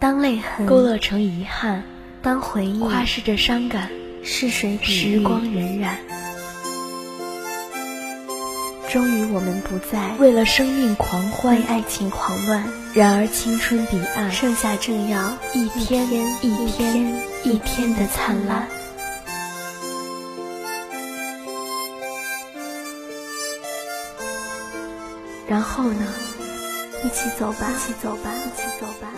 当泪痕勾勒成遗憾，当回忆夸饰着伤感，逝水时光荏苒。终于，我们不再为了生命狂欢，为爱情狂乱。然而，青春彼岸，剩下正要一天一天一天的灿烂。然后呢？一起走吧，一起走吧，一起走吧。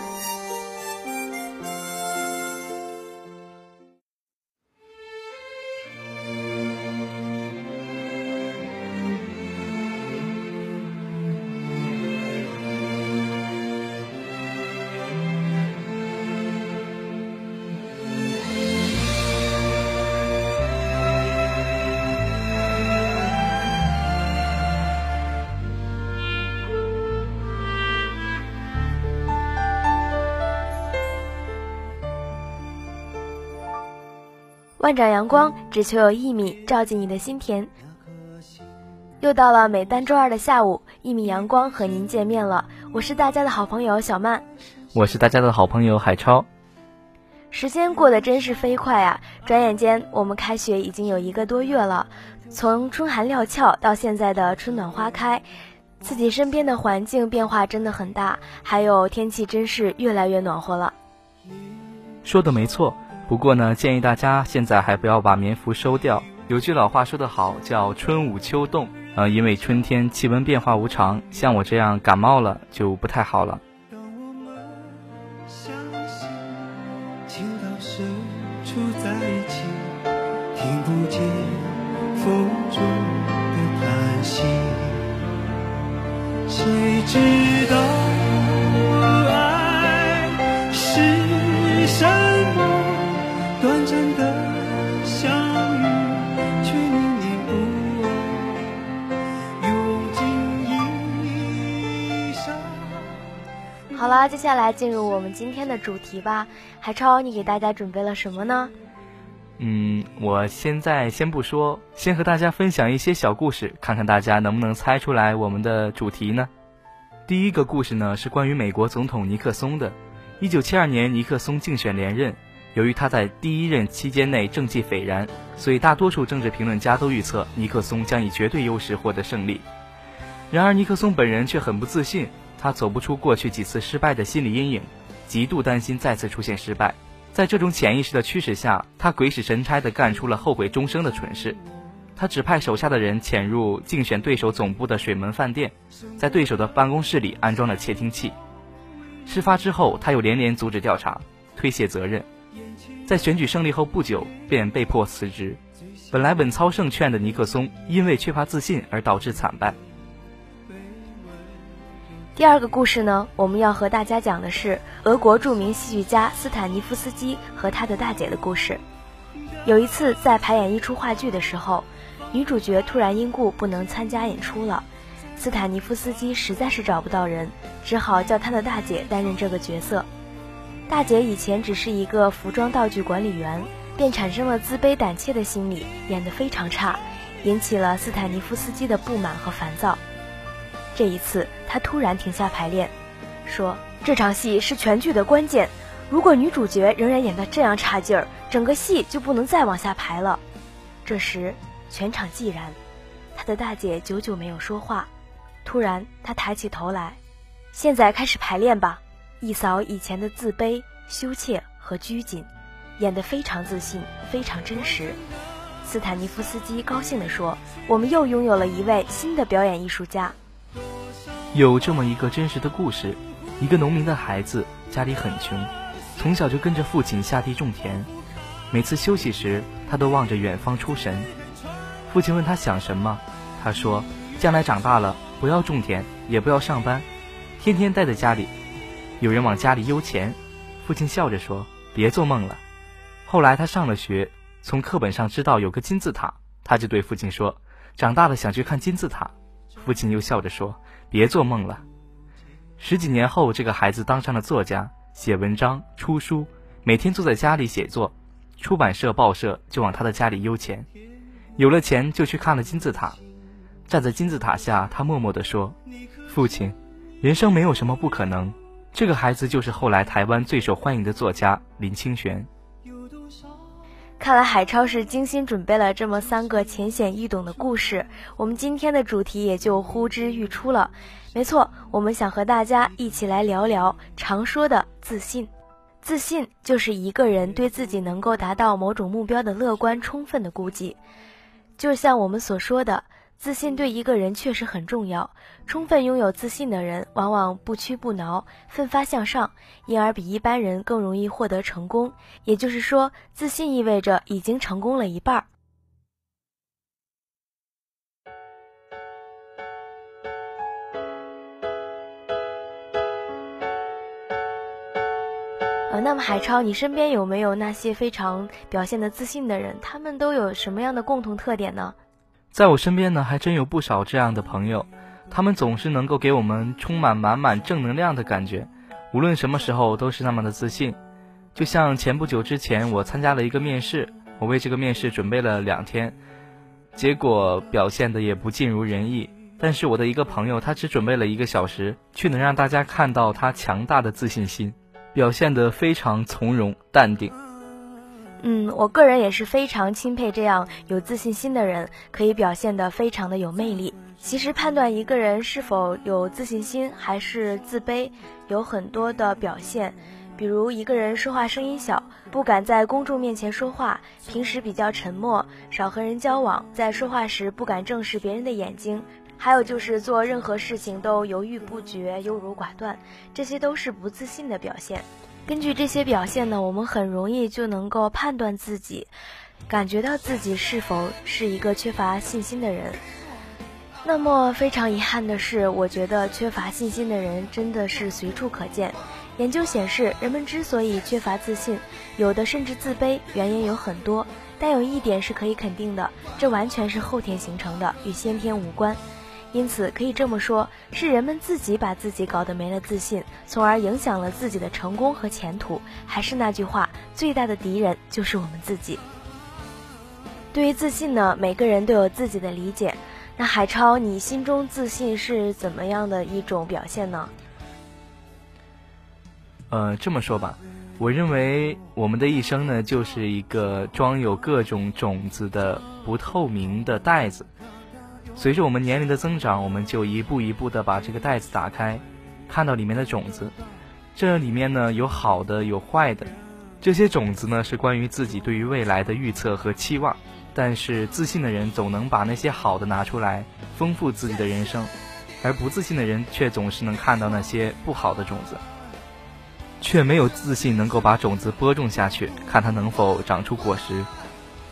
万丈阳光，只求有一米照进你的心田。又到了每单周二的下午，一米阳光和您见面了。我是大家的好朋友小曼，我是大家的好朋友海超。时间过得真是飞快啊！转眼间，我们开学已经有一个多月了。从春寒料峭到现在的春暖花开，自己身边的环境变化真的很大，还有天气真是越来越暖和了。说的没错。不过呢，建议大家现在还不要把棉服收掉。有句老话说得好，叫春捂秋冻。呃，因为春天气温变化无常，像我这样感冒了就不太好了。听不见风中的叹息，谁知道？好，接下来进入我们今天的主题吧。海超，你给大家准备了什么呢？嗯，我现在先不说，先和大家分享一些小故事，看看大家能不能猜出来我们的主题呢？第一个故事呢是关于美国总统尼克松的。一九七二年，尼克松竞选连任，由于他在第一任期间内政绩斐然，所以大多数政治评论家都预测尼克松将以绝对优势获得胜利。然而，尼克松本人却很不自信。他走不出过去几次失败的心理阴影，极度担心再次出现失败。在这种潜意识的驱使下，他鬼使神差地干出了后悔终生的蠢事。他指派手下的人潜入竞选对手总部的水门饭店，在对手的办公室里安装了窃听器。事发之后，他又连连阻止调查，推卸责任。在选举胜利后不久，便被迫辞职。本来稳操胜券的尼克松，因为缺乏自信而导致惨败。第二个故事呢，我们要和大家讲的是俄国著名戏剧家斯坦尼夫斯基和他的大姐的故事。有一次在排演一出话剧的时候，女主角突然因故不能参加演出了，斯坦尼夫斯基实在是找不到人，只好叫他的大姐担任这个角色。大姐以前只是一个服装道具管理员，便产生了自卑胆怯的心理，演得非常差，引起了斯坦尼夫斯基的不满和烦躁。这一次，他突然停下排练，说：“这场戏是全剧的关键，如果女主角仍然演得这样差劲儿，整个戏就不能再往下排了。”这时，全场寂然，他的大姐久久没有说话。突然，他抬起头来：“现在开始排练吧。”一扫以前的自卑、羞怯和拘谨，演得非常自信，非常真实。斯坦尼夫斯基高兴地说：“我们又拥有了一位新的表演艺术家。”有这么一个真实的故事：一个农民的孩子家里很穷，从小就跟着父亲下地种田。每次休息时，他都望着远方出神。父亲问他想什么，他说：“将来长大了，不要种田，也不要上班，天天待在家里。有人往家里邮钱。”父亲笑着说：“别做梦了。”后来他上了学，从课本上知道有个金字塔，他就对父亲说：“长大了想去看金字塔。”父亲又笑着说。别做梦了。十几年后，这个孩子当上了作家，写文章、出书，每天坐在家里写作。出版社、报社就往他的家里邮钱，有了钱就去看了金字塔。站在金字塔下，他默默地说：“父亲，人生没有什么不可能，这个孩子就是后来台湾最受欢迎的作家林清玄。看来海超是精心准备了这么三个浅显易懂的故事，我们今天的主题也就呼之欲出了。没错，我们想和大家一起来聊聊常说的自信。自信就是一个人对自己能够达到某种目标的乐观充分的估计。就像我们所说的。自信对一个人确实很重要。充分拥有自信的人，往往不屈不挠、奋发向上，因而比一般人更容易获得成功。也就是说，自信意味着已经成功了一半儿。呃，那么海超，你身边有没有那些非常表现的自信的人？他们都有什么样的共同特点呢？在我身边呢，还真有不少这样的朋友，他们总是能够给我们充满满满正能量的感觉，无论什么时候都是那么的自信。就像前不久之前，我参加了一个面试，我为这个面试准备了两天，结果表现的也不尽如人意。但是我的一个朋友，他只准备了一个小时，却能让大家看到他强大的自信心，表现得非常从容淡定。嗯，我个人也是非常钦佩这样有自信心的人，可以表现得非常的有魅力。其实判断一个人是否有自信心还是自卑，有很多的表现，比如一个人说话声音小，不敢在公众面前说话，平时比较沉默，少和人交往，在说话时不敢正视别人的眼睛，还有就是做任何事情都犹豫不决、优柔寡断，这些都是不自信的表现。根据这些表现呢，我们很容易就能够判断自己，感觉到自己是否是一个缺乏信心的人。那么非常遗憾的是，我觉得缺乏信心的人真的是随处可见。研究显示，人们之所以缺乏自信，有的甚至自卑，原因有很多。但有一点是可以肯定的，这完全是后天形成的，与先天无关。因此，可以这么说，是人们自己把自己搞得没了自信，从而影响了自己的成功和前途。还是那句话，最大的敌人就是我们自己。对于自信呢，每个人都有自己的理解。那海超，你心中自信是怎么样的一种表现呢？呃，这么说吧，我认为我们的一生呢，就是一个装有各种种子的不透明的袋子。随着我们年龄的增长，我们就一步一步的把这个袋子打开，看到里面的种子。这里面呢有好的，有坏的。这些种子呢是关于自己对于未来的预测和期望。但是自信的人总能把那些好的拿出来，丰富自己的人生；而不自信的人却总是能看到那些不好的种子，却没有自信能够把种子播种下去，看它能否长出果实。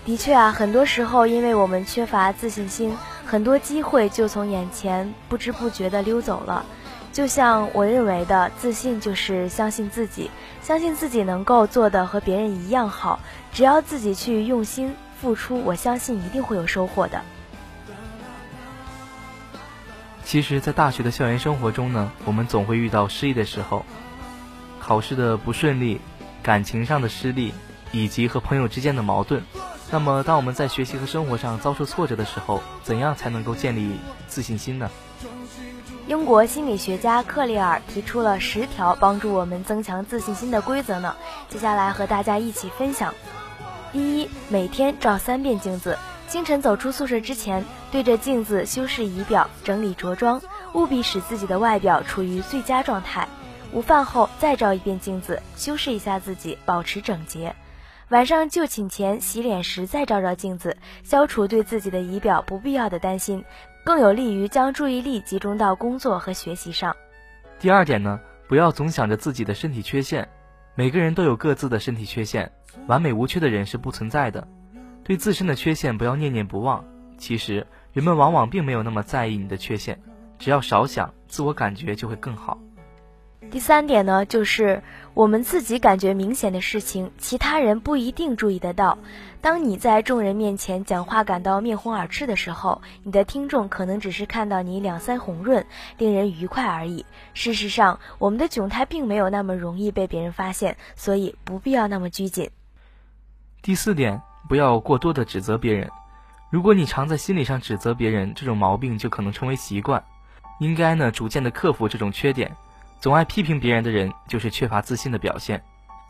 的确啊，很多时候因为我们缺乏自信心。很多机会就从眼前不知不觉地溜走了，就像我认为的，自信就是相信自己，相信自己能够做的和别人一样好，只要自己去用心付出，我相信一定会有收获的。其实，在大学的校园生活中呢，我们总会遇到失意的时候，考试的不顺利，感情上的失利，以及和朋友之间的矛盾。那么，当我们在学习和生活上遭受挫折的时候，怎样才能够建立自信心呢？英国心理学家克利尔提出了十条帮助我们增强自信心的规则呢。接下来和大家一起分享。第一，每天照三遍镜子。清晨走出宿舍之前，对着镜子修饰仪表、整理着装，务必使自己的外表处于最佳状态。午饭后再照一遍镜子，修饰一下自己，保持整洁。晚上就寝前洗脸时再照照镜子，消除对自己的仪表不必要的担心，更有利于将注意力集中到工作和学习上。第二点呢，不要总想着自己的身体缺陷，每个人都有各自的身体缺陷，完美无缺的人是不存在的。对自身的缺陷不要念念不忘，其实人们往往并没有那么在意你的缺陷，只要少想，自我感觉就会更好。第三点呢，就是我们自己感觉明显的事情，其他人不一定注意得到。当你在众人面前讲话感到面红耳赤的时候，你的听众可能只是看到你两腮红润，令人愉快而已。事实上，我们的窘态并没有那么容易被别人发现，所以不必要那么拘谨。第四点，不要过多的指责别人。如果你常在心理上指责别人，这种毛病就可能成为习惯。应该呢，逐渐的克服这种缺点。总爱批评别人的人就是缺乏自信的表现。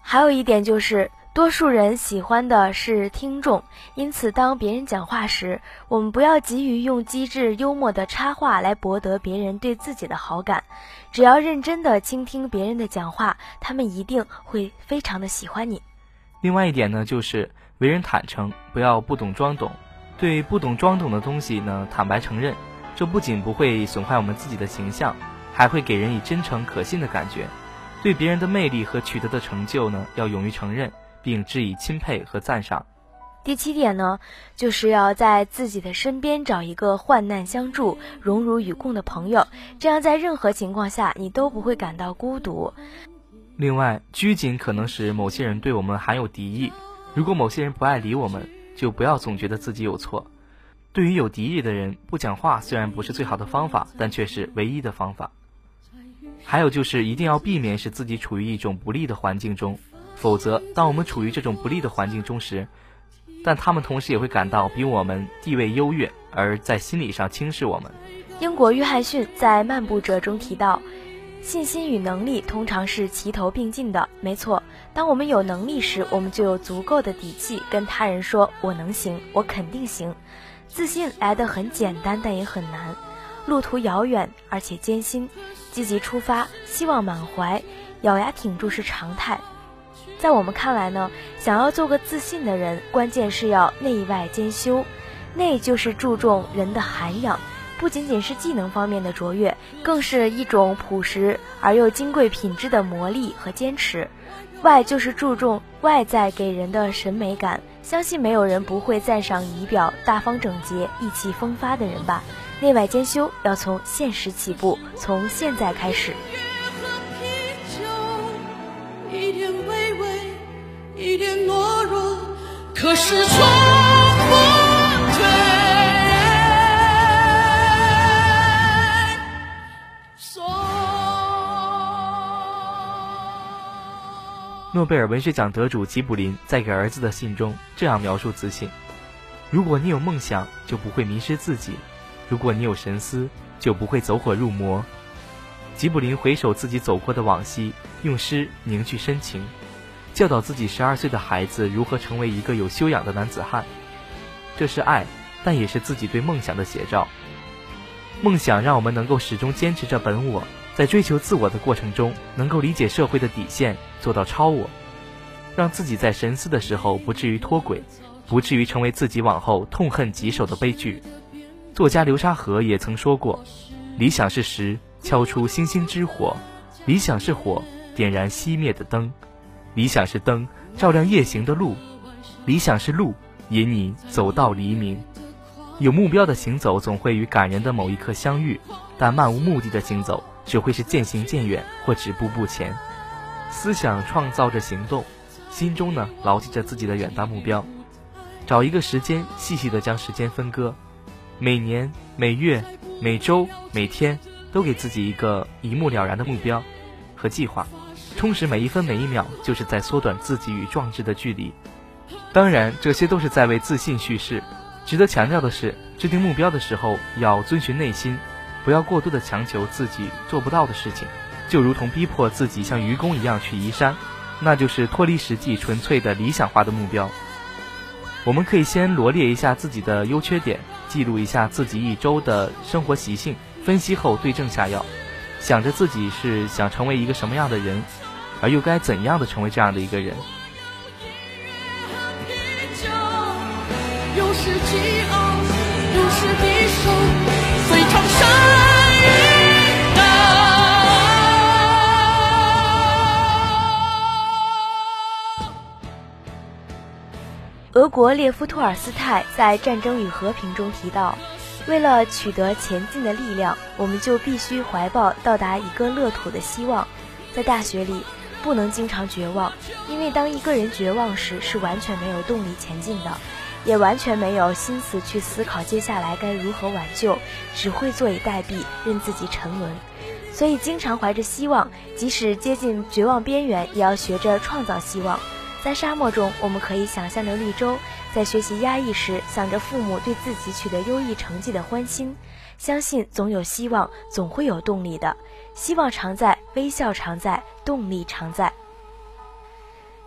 还有一点就是。多数人喜欢的是听众，因此当别人讲话时，我们不要急于用机智幽默的插话来博得别人对自己的好感，只要认真的倾听别人的讲话，他们一定会非常的喜欢你。另外一点呢，就是为人坦诚，不要不懂装懂，对不懂装懂的东西呢，坦白承认，这不仅不会损坏我们自己的形象，还会给人以真诚可信的感觉。对别人的魅力和取得的成就呢，要勇于承认。并致以钦佩和赞赏。第七点呢，就是要在自己的身边找一个患难相助、荣辱与共的朋友，这样在任何情况下你都不会感到孤独。另外，拘谨可能使某些人对我们含有敌意。如果某些人不爱理我们，就不要总觉得自己有错。对于有敌意的人，不讲话虽然不是最好的方法，但却是唯一的方法。还有就是一定要避免使自己处于一种不利的环境中。否则，当我们处于这种不利的环境中时，但他们同时也会感到比我们地位优越，而在心理上轻视我们。英国约翰逊在《漫步者》中提到，信心与能力通常是齐头并进的。没错，当我们有能力时，我们就有足够的底气跟他人说“我能行，我肯定行”。自信来得很简单，但也很难，路途遥远而且艰辛。积极出发，希望满怀，咬牙挺住是常态。在我们看来呢，想要做个自信的人，关键是要内外兼修。内就是注重人的涵养，不仅仅是技能方面的卓越，更是一种朴实而又金贵品质的磨砺和坚持。外就是注重外在给人的审美感，相信没有人不会赞赏仪表大方整洁、意气风发的人吧。内外兼修，要从现实起步，从现在开始。一点懦弱，可是从不诺贝尔文学奖得主吉卜林在给儿子的信中这样描述自信：如果你有梦想，就不会迷失自己；如果你有神思，就不会走火入魔。吉卜林回首自己走过的往昔，用诗凝聚深情。教导自己十二岁的孩子如何成为一个有修养的男子汉，这是爱，但也是自己对梦想的写照。梦想让我们能够始终坚持着本我，在追求自我的过程中，能够理解社会的底线，做到超我，让自己在神思的时候不至于脱轨，不至于成为自己往后痛恨棘手的悲剧。作家流沙河也曾说过：“理想是石，敲出星星之火；理想是火，点燃熄灭的灯。”理想是灯，照亮夜行的路；理想是路，引你走到黎明。有目标的行走总会与感人的某一刻相遇，但漫无目的的行走只会是渐行渐远或止步不前。思想创造着行动，心中呢牢记着自己的远大目标。找一个时间，细细的将时间分割，每年、每月、每周、每天，都给自己一个一目了然的目标和计划。充实每一分每一秒，就是在缩短自己与壮志的距离。当然，这些都是在为自信叙事。值得强调的是，制定目标的时候要遵循内心，不要过度的强求自己做不到的事情。就如同逼迫自己像愚公一样去移山，那就是脱离实际、纯粹的理想化的目标。我们可以先罗列一下自己的优缺点，记录一下自己一周的生活习性，分析后对症下药，想着自己是想成为一个什么样的人。而又该怎样的成为这样的一个人？俄国列夫·托尔斯泰在《战争与和平》中提到：“为了取得前进的力量，我们就必须怀抱到达一个乐土的希望。”在大学里。不能经常绝望，因为当一个人绝望时，是完全没有动力前进的，也完全没有心思去思考接下来该如何挽救，只会坐以待毙，任自己沉沦。所以，经常怀着希望，即使接近绝望边缘，也要学着创造希望。在沙漠中，我们可以想象着绿洲；在学习压抑时，想着父母对自己取得优异成绩的欢心。相信总有希望，总会有动力的。希望常在。微笑常在，动力常在。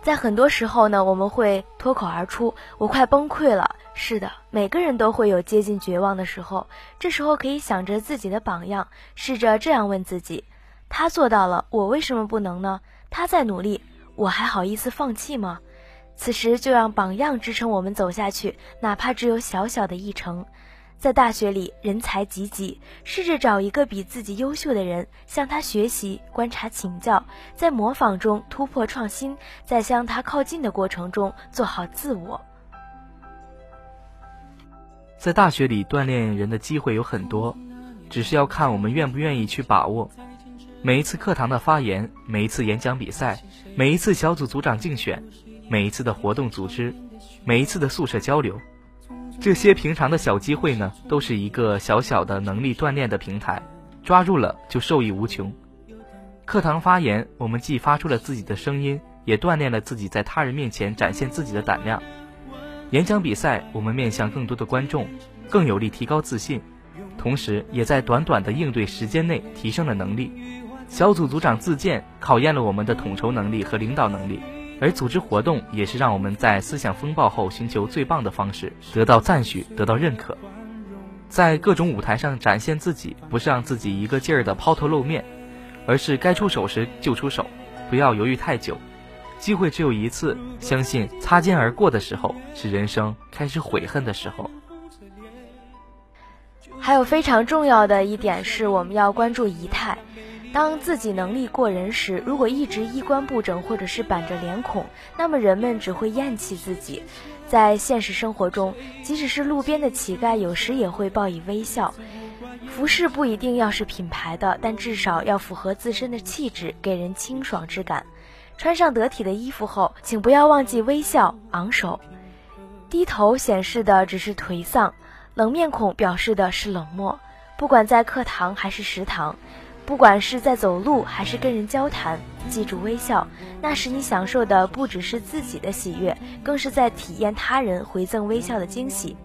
在很多时候呢，我们会脱口而出：“我快崩溃了。”是的，每个人都会有接近绝望的时候。这时候可以想着自己的榜样，试着这样问自己：“他做到了，我为什么不能呢？他在努力，我还好意思放弃吗？”此时就让榜样支撑我们走下去，哪怕只有小小的一程。在大学里，人才济济，试着找一个比自己优秀的人，向他学习、观察、请教，在模仿中突破创新，在向他靠近的过程中做好自我。在大学里锻炼人的机会有很多，只是要看我们愿不愿意去把握。每一次课堂的发言，每一次演讲比赛，每一次小组组长竞选，每一次的活动组织，每一次的宿舍交流。这些平常的小机会呢，都是一个小小的能力锻炼的平台，抓住了就受益无穷。课堂发言，我们既发出了自己的声音，也锻炼了自己在他人面前展现自己的胆量。演讲比赛，我们面向更多的观众，更有力提高自信，同时也在短短的应对时间内提升了能力。小组组长自荐，考验了我们的统筹能力和领导能力。而组织活动也是让我们在思想风暴后寻求最棒的方式，得到赞许，得到认可。在各种舞台上展现自己，不是让自己一个劲儿的抛头露面，而是该出手时就出手，不要犹豫太久。机会只有一次，相信擦肩而过的时候是人生开始悔恨的时候。还有非常重要的一点是，我们要关注仪态。当自己能力过人时，如果一直衣冠不整或者是板着脸孔，那么人们只会厌弃自己。在现实生活中，即使是路边的乞丐，有时也会报以微笑。服饰不一定要是品牌的，但至少要符合自身的气质，给人清爽之感。穿上得体的衣服后，请不要忘记微笑、昂首。低头显示的只是颓丧，冷面孔表示的是冷漠。不管在课堂还是食堂。不管是在走路还是跟人交谈，记住微笑，那时你享受的不只是自己的喜悦，更是在体验他人回赠微笑的惊喜。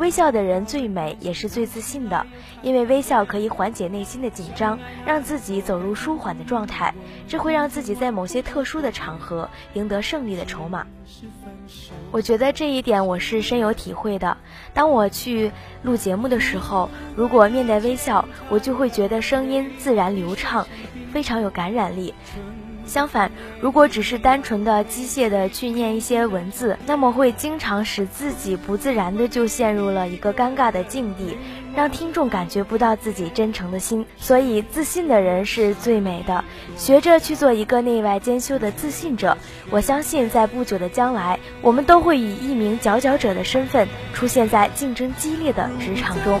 微笑的人最美，也是最自信的，因为微笑可以缓解内心的紧张，让自己走入舒缓的状态，这会让自己在某些特殊的场合赢得胜利的筹码。我觉得这一点我是深有体会的。当我去录节目的时候，如果面带微笑，我就会觉得声音自然流畅，非常有感染力。相反，如果只是单纯的机械的去念一些文字，那么会经常使自己不自然的就陷入了一个尴尬的境地，让听众感觉不到自己真诚的心。所以，自信的人是最美的。学着去做一个内外兼修的自信者。我相信，在不久的将来，我们都会以一名佼佼者的身份出现在竞争激烈的职场中。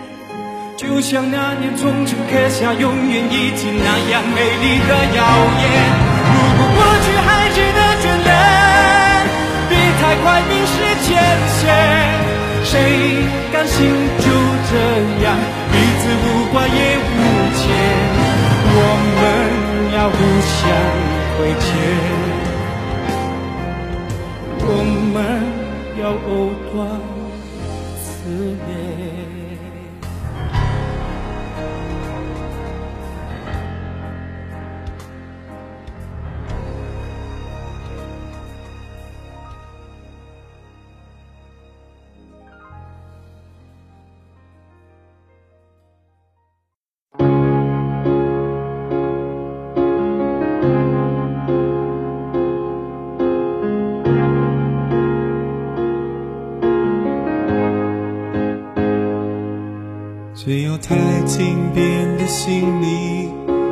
就像那年匆匆刻下永远一起那样美丽的谣言。如果过去还值得眷恋，别太快冰释前嫌。谁甘心就这样彼此无挂也无牵？我们要互相亏欠，我们要藕断丝连。轻便的行李，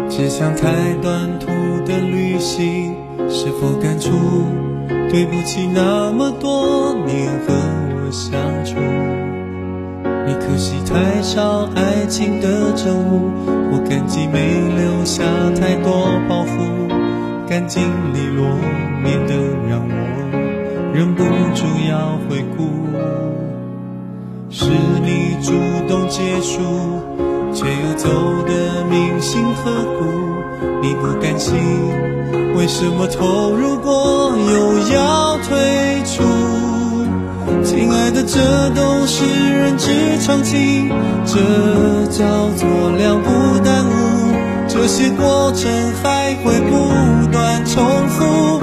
只想太短途的旅行，是否感触？对不起，那么多年和我相处，你可惜太少爱情的证物，我感激没留下太多包袱，干净利落，免得让我忍不住要回顾。是你主动结束，却又走得铭心刻骨，你不甘心，为什么投入过又要退出？亲爱的，这都是人之常情，这叫做两不耽误。这些过程还会不断重复，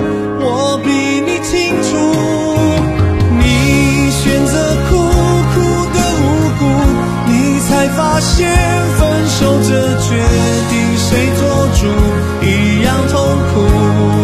发现分手这决定谁做主一样痛苦。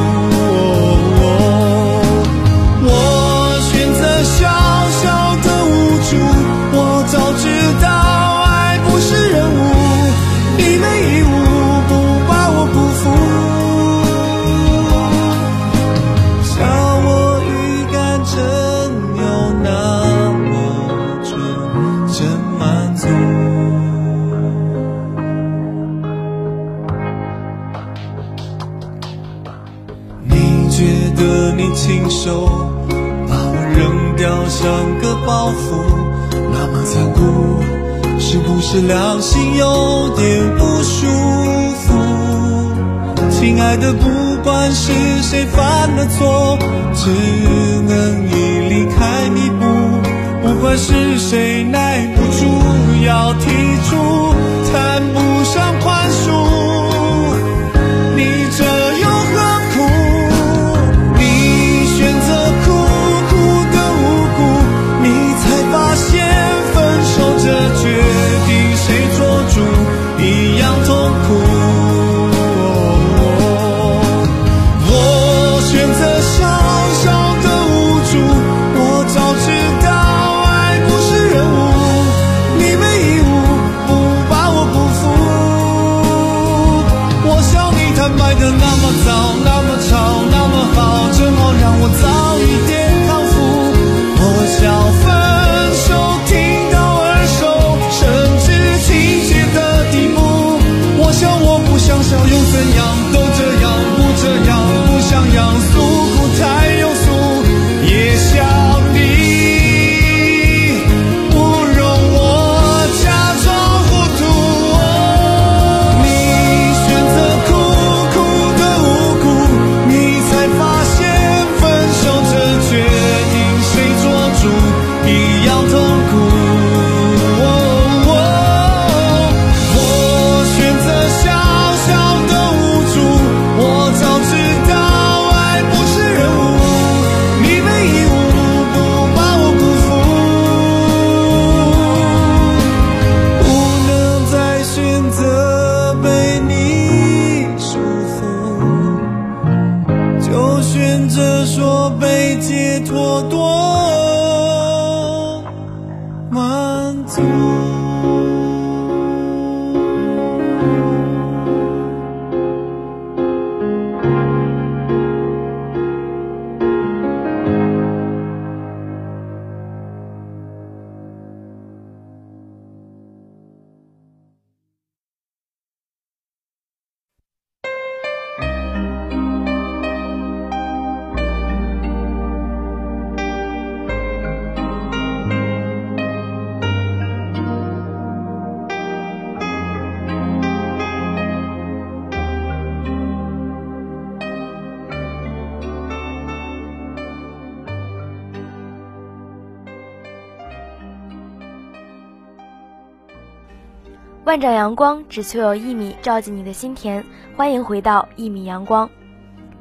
万丈阳光只求有一米照进你的心田，欢迎回到一米阳光。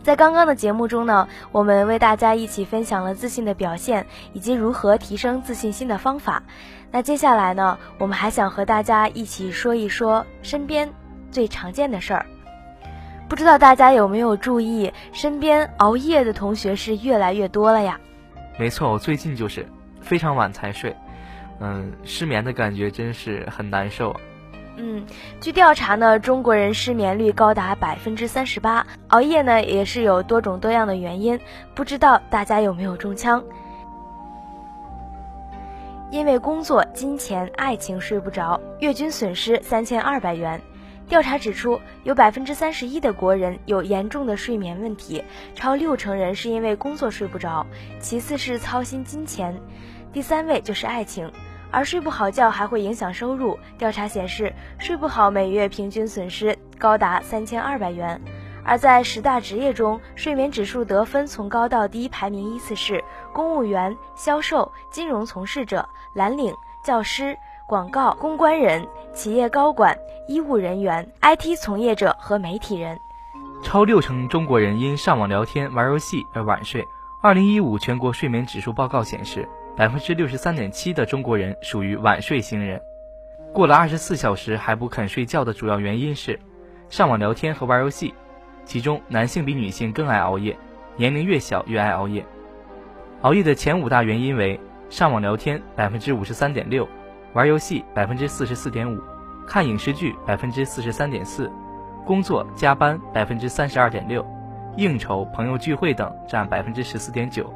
在刚刚的节目中呢，我们为大家一起分享了自信的表现以及如何提升自信心的方法。那接下来呢，我们还想和大家一起说一说身边最常见的事儿。不知道大家有没有注意，身边熬夜的同学是越来越多了呀？没错，我最近就是非常晚才睡，嗯，失眠的感觉真是很难受。嗯，据调查呢，中国人失眠率高达百分之三十八，熬夜呢也是有多种多样的原因，不知道大家有没有中枪？因为工作、金钱、爱情睡不着，月均损失三千二百元。调查指出，有百分之三十一的国人有严重的睡眠问题，超六成人是因为工作睡不着，其次是操心金钱，第三位就是爱情。而睡不好觉还会影响收入。调查显示，睡不好每月平均损失高达三千二百元。而在十大职业中，睡眠指数得分从高到低排名依次是公务员、销售、金融从事者、蓝领、教师、广告、公关人、企业高管、医务人员、IT 从业者和媒体人。超六成中国人因上网聊天、玩游戏而晚睡。二零一五全国睡眠指数报告显示。百分之六十三点七的中国人属于晚睡型人，过了二十四小时还不肯睡觉的主要原因是上网聊天和玩游戏，其中男性比女性更爱熬夜，年龄越小越爱熬夜。熬夜的前五大原因为上网聊天百分之五十三点六，玩游戏百分之四十四点五，看影视剧百分之四十三点四，工作加班百分之三十二点六，应酬朋友聚会等占百分之十四点九。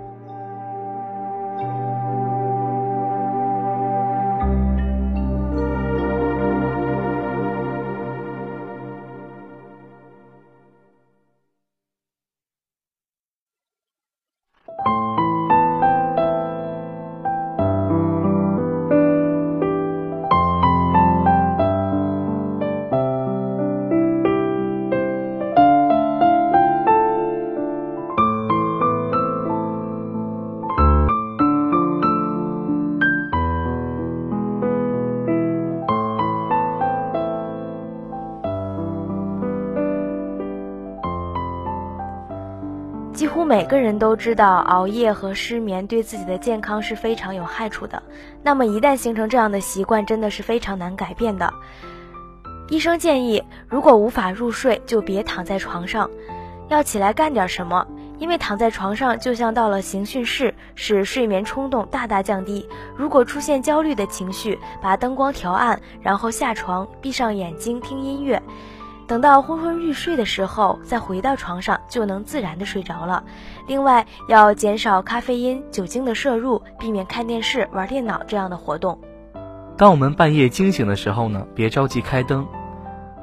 乎每个人都知道熬夜和失眠对自己的健康是非常有害处的。那么一旦形成这样的习惯，真的是非常难改变的。医生建议，如果无法入睡，就别躺在床上，要起来干点什么。因为躺在床上就像到了刑讯室，使睡眠冲动大大降低。如果出现焦虑的情绪，把灯光调暗，然后下床，闭上眼睛听音乐。等到昏昏欲睡的时候，再回到床上就能自然的睡着了。另外，要减少咖啡因、酒精的摄入，避免看电视、玩电脑这样的活动。当我们半夜惊醒的时候呢，别着急开灯，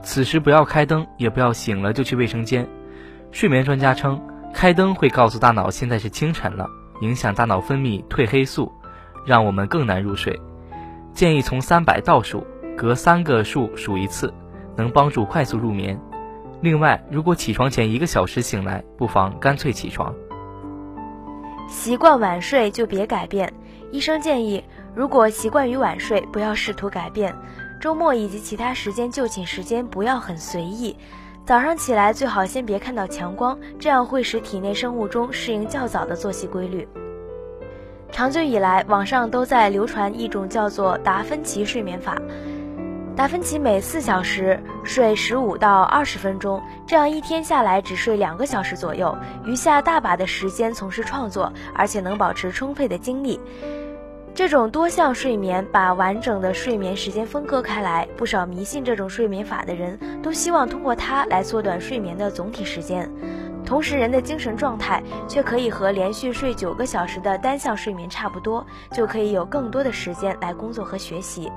此时不要开灯，也不要醒了就去卫生间。睡眠专家称，开灯会告诉大脑现在是清晨了，影响大脑分泌褪黑素，让我们更难入睡。建议从三百倒数，隔三个数数一次。能帮助快速入眠。另外，如果起床前一个小时醒来，不妨干脆起床。习惯晚睡就别改变。医生建议，如果习惯于晚睡，不要试图改变。周末以及其他时间就寝时间不要很随意。早上起来最好先别看到强光，这样会使体内生物钟适应较早的作息规律。长久以来，网上都在流传一种叫做达芬奇睡眠法。达芬奇每四小时睡十五到二十分钟，这样一天下来只睡两个小时左右，余下大把的时间从事创作，而且能保持充沛的精力。这种多项睡眠把完整的睡眠时间分割开来，不少迷信这种睡眠法的人都希望通过它来缩短睡眠的总体时间，同时人的精神状态却可以和连续睡九个小时的单项睡眠差不多，就可以有更多的时间来工作和学习。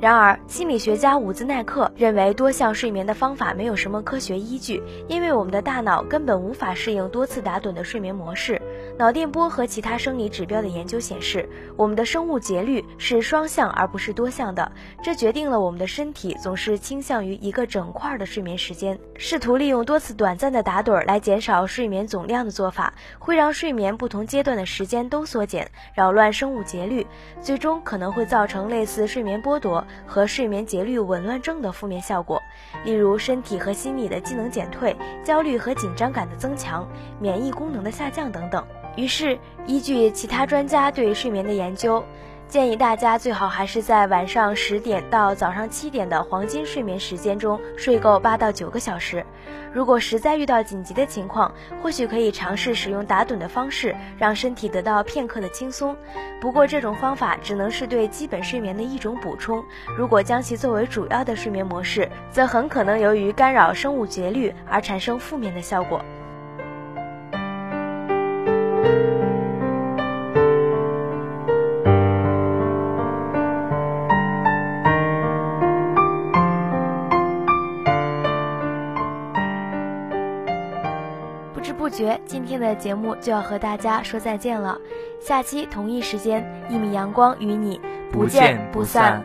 然而，心理学家伍兹奈克认为多项睡眠的方法没有什么科学依据，因为我们的大脑根本无法适应多次打盹的睡眠模式。脑电波和其他生理指标的研究显示，我们的生物节律是双向而不是多项的，这决定了我们的身体总是倾向于一个整块的睡眠时间。试图利用多次短暂的打盹来减少睡眠总量的做法，会让睡眠不同阶段的时间都缩减，扰乱生物节律，最终可能会造成类似睡眠剥夺。和睡眠节律紊乱症的负面效果，例如身体和心理的机能减退、焦虑和紧张感的增强、免疫功能的下降等等。于是，依据其他专家对睡眠的研究。建议大家最好还是在晚上十点到早上七点的黄金睡眠时间中睡够八到九个小时。如果实在遇到紧急的情况，或许可以尝试使用打盹的方式，让身体得到片刻的轻松。不过这种方法只能是对基本睡眠的一种补充。如果将其作为主要的睡眠模式，则很可能由于干扰生物节律而产生负面的效果。今天的节目就要和大家说再见了。下期同一时间，一米阳光与你不见不散。